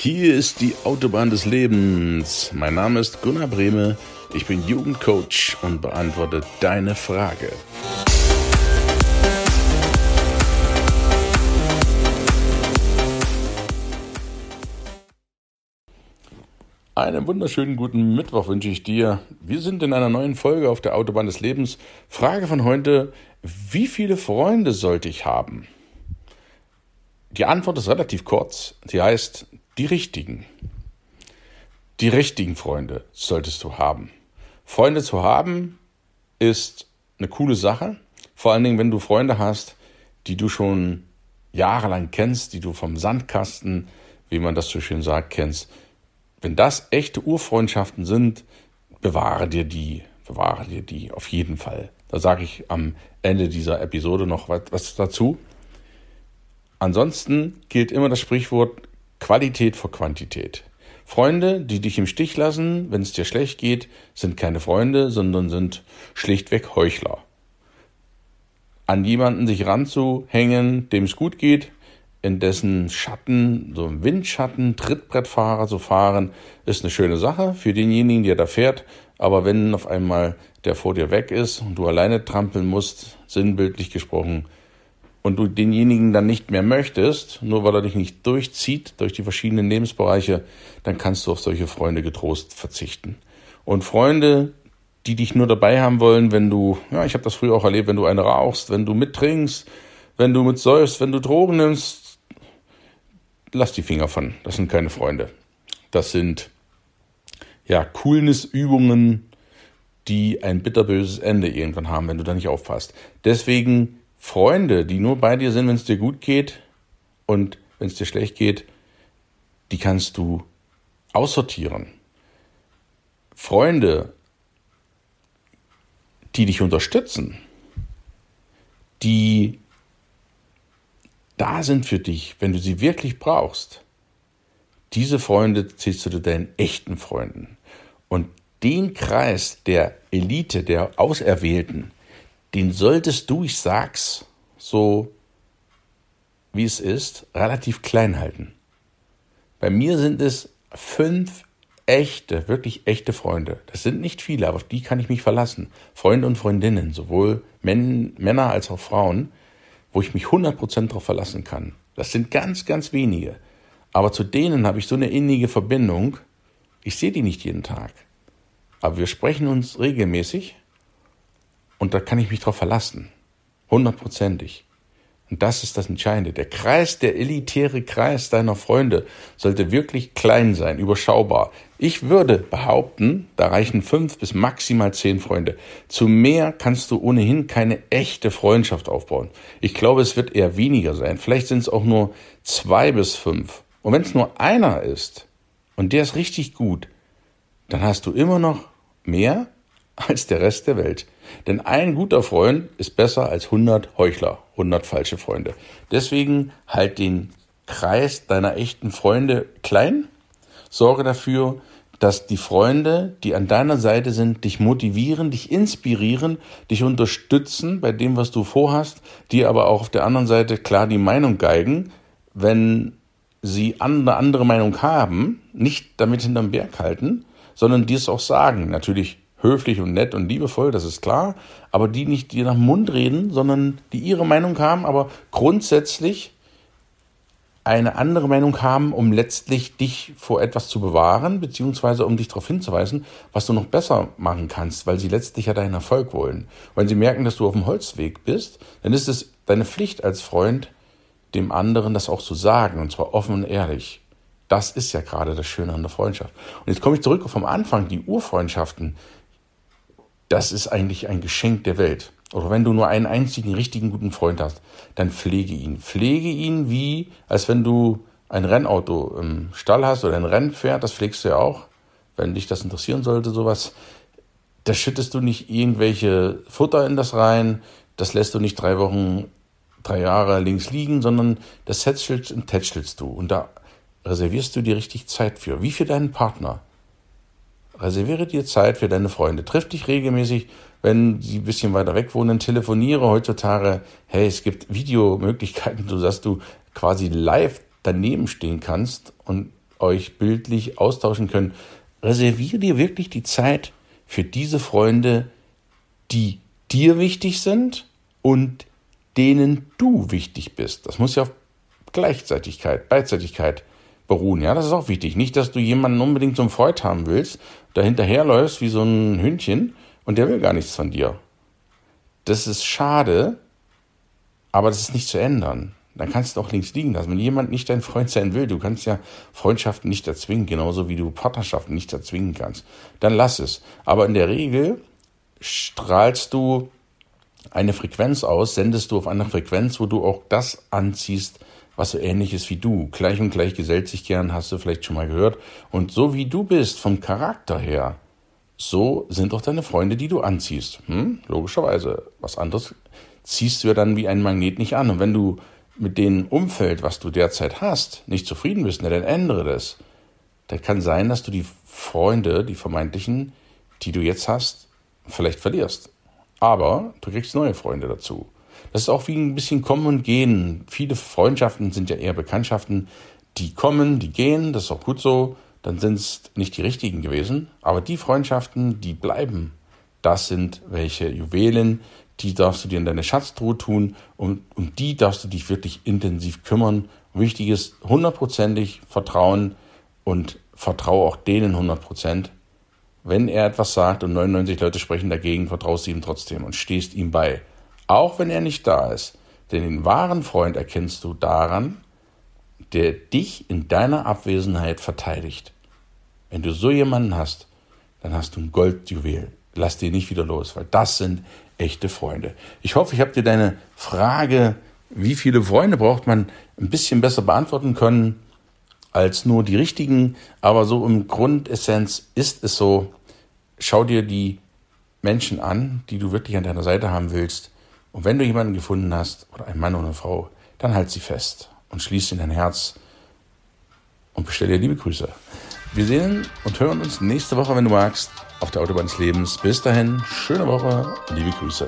Hier ist die Autobahn des Lebens. Mein Name ist Gunnar Brehme. Ich bin Jugendcoach und beantworte deine Frage. Einen wunderschönen guten Mittwoch wünsche ich dir. Wir sind in einer neuen Folge auf der Autobahn des Lebens. Frage von heute, wie viele Freunde sollte ich haben? Die Antwort ist relativ kurz. Sie heißt, die richtigen. Die richtigen Freunde solltest du haben. Freunde zu haben ist eine coole Sache. Vor allen Dingen, wenn du Freunde hast, die du schon jahrelang kennst, die du vom Sandkasten, wie man das so schön sagt, kennst. Wenn das echte Urfreundschaften sind, bewahre dir die, bewahre dir die auf jeden Fall. Da sage ich am Ende dieser Episode noch was dazu. Ansonsten gilt immer das Sprichwort, Qualität vor Quantität. Freunde, die dich im Stich lassen, wenn es dir schlecht geht, sind keine Freunde, sondern sind schlichtweg Heuchler. An jemanden sich ranzuhängen, dem es gut geht, in dessen Schatten, so im Windschatten, Trittbrettfahrer zu fahren, ist eine schöne Sache für denjenigen, der da fährt. Aber wenn auf einmal der vor dir weg ist und du alleine trampeln musst, sinnbildlich gesprochen, und du denjenigen dann nicht mehr möchtest, nur weil er dich nicht durchzieht durch die verschiedenen Lebensbereiche, dann kannst du auf solche Freunde getrost verzichten. Und Freunde, die dich nur dabei haben wollen, wenn du, ja, ich habe das früher auch erlebt, wenn du eine rauchst, wenn du mittrinkst, wenn du mit säufst, wenn du Drogen nimmst, lass die Finger von. Das sind keine Freunde. Das sind ja Coolness-Übungen, die ein bitterböses Ende irgendwann haben, wenn du da nicht aufpasst. Deswegen Freunde, die nur bei dir sind, wenn es dir gut geht und wenn es dir schlecht geht, die kannst du aussortieren. Freunde, die dich unterstützen, die da sind für dich, wenn du sie wirklich brauchst, diese Freunde zählst du zu deinen echten Freunden. Und den Kreis der Elite, der Auserwählten, den solltest du, ich sag's so wie es ist, relativ klein halten. Bei mir sind es fünf echte, wirklich echte Freunde. Das sind nicht viele, aber auf die kann ich mich verlassen. Freunde und Freundinnen, sowohl Männer als auch Frauen, wo ich mich 100% darauf verlassen kann. Das sind ganz, ganz wenige. Aber zu denen habe ich so eine innige Verbindung. Ich sehe die nicht jeden Tag. Aber wir sprechen uns regelmäßig und da kann ich mich drauf verlassen. Hundertprozentig. Und das ist das Entscheidende. Der Kreis, der elitäre Kreis deiner Freunde sollte wirklich klein sein, überschaubar. Ich würde behaupten, da reichen fünf bis maximal zehn Freunde. Zu mehr kannst du ohnehin keine echte Freundschaft aufbauen. Ich glaube, es wird eher weniger sein. Vielleicht sind es auch nur zwei bis fünf. Und wenn es nur einer ist und der ist richtig gut, dann hast du immer noch mehr als der Rest der Welt. Denn ein guter Freund ist besser als 100 Heuchler, 100 falsche Freunde. Deswegen halt den Kreis deiner echten Freunde klein. Sorge dafür, dass die Freunde, die an deiner Seite sind, dich motivieren, dich inspirieren, dich unterstützen bei dem, was du vorhast, die aber auch auf der anderen Seite klar die Meinung geigen, wenn sie eine andere Meinung haben, nicht damit hinterm Berg halten, sondern dir es auch sagen. Natürlich höflich und nett und liebevoll, das ist klar, aber die nicht dir nach dem Mund reden, sondern die ihre Meinung haben, aber grundsätzlich eine andere Meinung haben, um letztlich dich vor etwas zu bewahren, beziehungsweise um dich darauf hinzuweisen, was du noch besser machen kannst, weil sie letztlich ja deinen Erfolg wollen. Wenn sie merken, dass du auf dem Holzweg bist, dann ist es deine Pflicht als Freund, dem anderen das auch zu sagen, und zwar offen und ehrlich. Das ist ja gerade das Schöne an der Freundschaft. Und jetzt komme ich zurück vom Anfang, die Urfreundschaften, das ist eigentlich ein Geschenk der Welt. Oder wenn du nur einen einzigen richtigen guten Freund hast, dann pflege ihn. Pflege ihn wie, als wenn du ein Rennauto im Stall hast oder ein Rennpferd, das pflegst du ja auch. Wenn dich das interessieren sollte, sowas, da schüttest du nicht irgendwelche Futter in das rein, das lässt du nicht drei Wochen, drei Jahre links liegen, sondern das tätschelst und tätschelst du. Und da reservierst du dir richtig Zeit für, wie für deinen Partner. Reserviere dir Zeit für deine Freunde. Triff dich regelmäßig, wenn sie ein bisschen weiter weg wohnen. Telefoniere heutzutage. Hey, es gibt Videomöglichkeiten, so dass du quasi live daneben stehen kannst und euch bildlich austauschen könnt. Reserviere dir wirklich die Zeit für diese Freunde, die dir wichtig sind und denen du wichtig bist. Das muss ja auf Gleichzeitigkeit, Beidseitigkeit beruhen. Ja, das ist auch wichtig. Nicht, dass du jemanden unbedingt zum Freund haben willst, da hinterherläufst wie so ein Hündchen und der will gar nichts von dir. Das ist schade, aber das ist nicht zu ändern. Dann kannst du auch links liegen lassen. Wenn jemand nicht dein Freund sein will, du kannst ja Freundschaften nicht erzwingen, genauso wie du Partnerschaften nicht erzwingen kannst, dann lass es. Aber in der Regel strahlst du eine Frequenz aus, sendest du auf eine Frequenz, wo du auch das anziehst, was so ähnlich ist wie du. Gleich und gleich gesellt sich gern, hast du vielleicht schon mal gehört. Und so wie du bist, vom Charakter her, so sind auch deine Freunde, die du anziehst. Hm? Logischerweise. Was anderes ziehst du ja dann wie ein Magnet nicht an. Und wenn du mit dem Umfeld, was du derzeit hast, nicht zufrieden bist, dann ändere das. Dann kann sein, dass du die Freunde, die vermeintlichen, die du jetzt hast, vielleicht verlierst. Aber du kriegst neue Freunde dazu. Das ist auch wie ein bisschen Kommen und Gehen. Viele Freundschaften sind ja eher Bekanntschaften, die kommen, die gehen, das ist auch gut so. Dann sind es nicht die richtigen gewesen. Aber die Freundschaften, die bleiben, das sind welche Juwelen, die darfst du dir in deine Schatztruhe tun und um die darfst du dich wirklich intensiv kümmern. Wichtig ist hundertprozentig Vertrauen und vertraue auch denen hundertprozentig. Wenn er etwas sagt und 99 Leute sprechen dagegen, vertraust du ihm trotzdem und stehst ihm bei auch wenn er nicht da ist. Denn den wahren Freund erkennst du daran, der dich in deiner Abwesenheit verteidigt. Wenn du so jemanden hast, dann hast du ein Goldjuwel. Lass dir nicht wieder los, weil das sind echte Freunde. Ich hoffe, ich habe dir deine Frage, wie viele Freunde braucht man, ein bisschen besser beantworten können als nur die richtigen. Aber so im Grundessenz ist es so, schau dir die Menschen an, die du wirklich an deiner Seite haben willst und wenn du jemanden gefunden hast, oder einen Mann oder eine Frau, dann halt sie fest und schließ in dein Herz und bestell dir liebe Grüße. Wir sehen und hören uns nächste Woche, wenn du magst, auf der Autobahn des Lebens. Bis dahin, schöne Woche, liebe Grüße.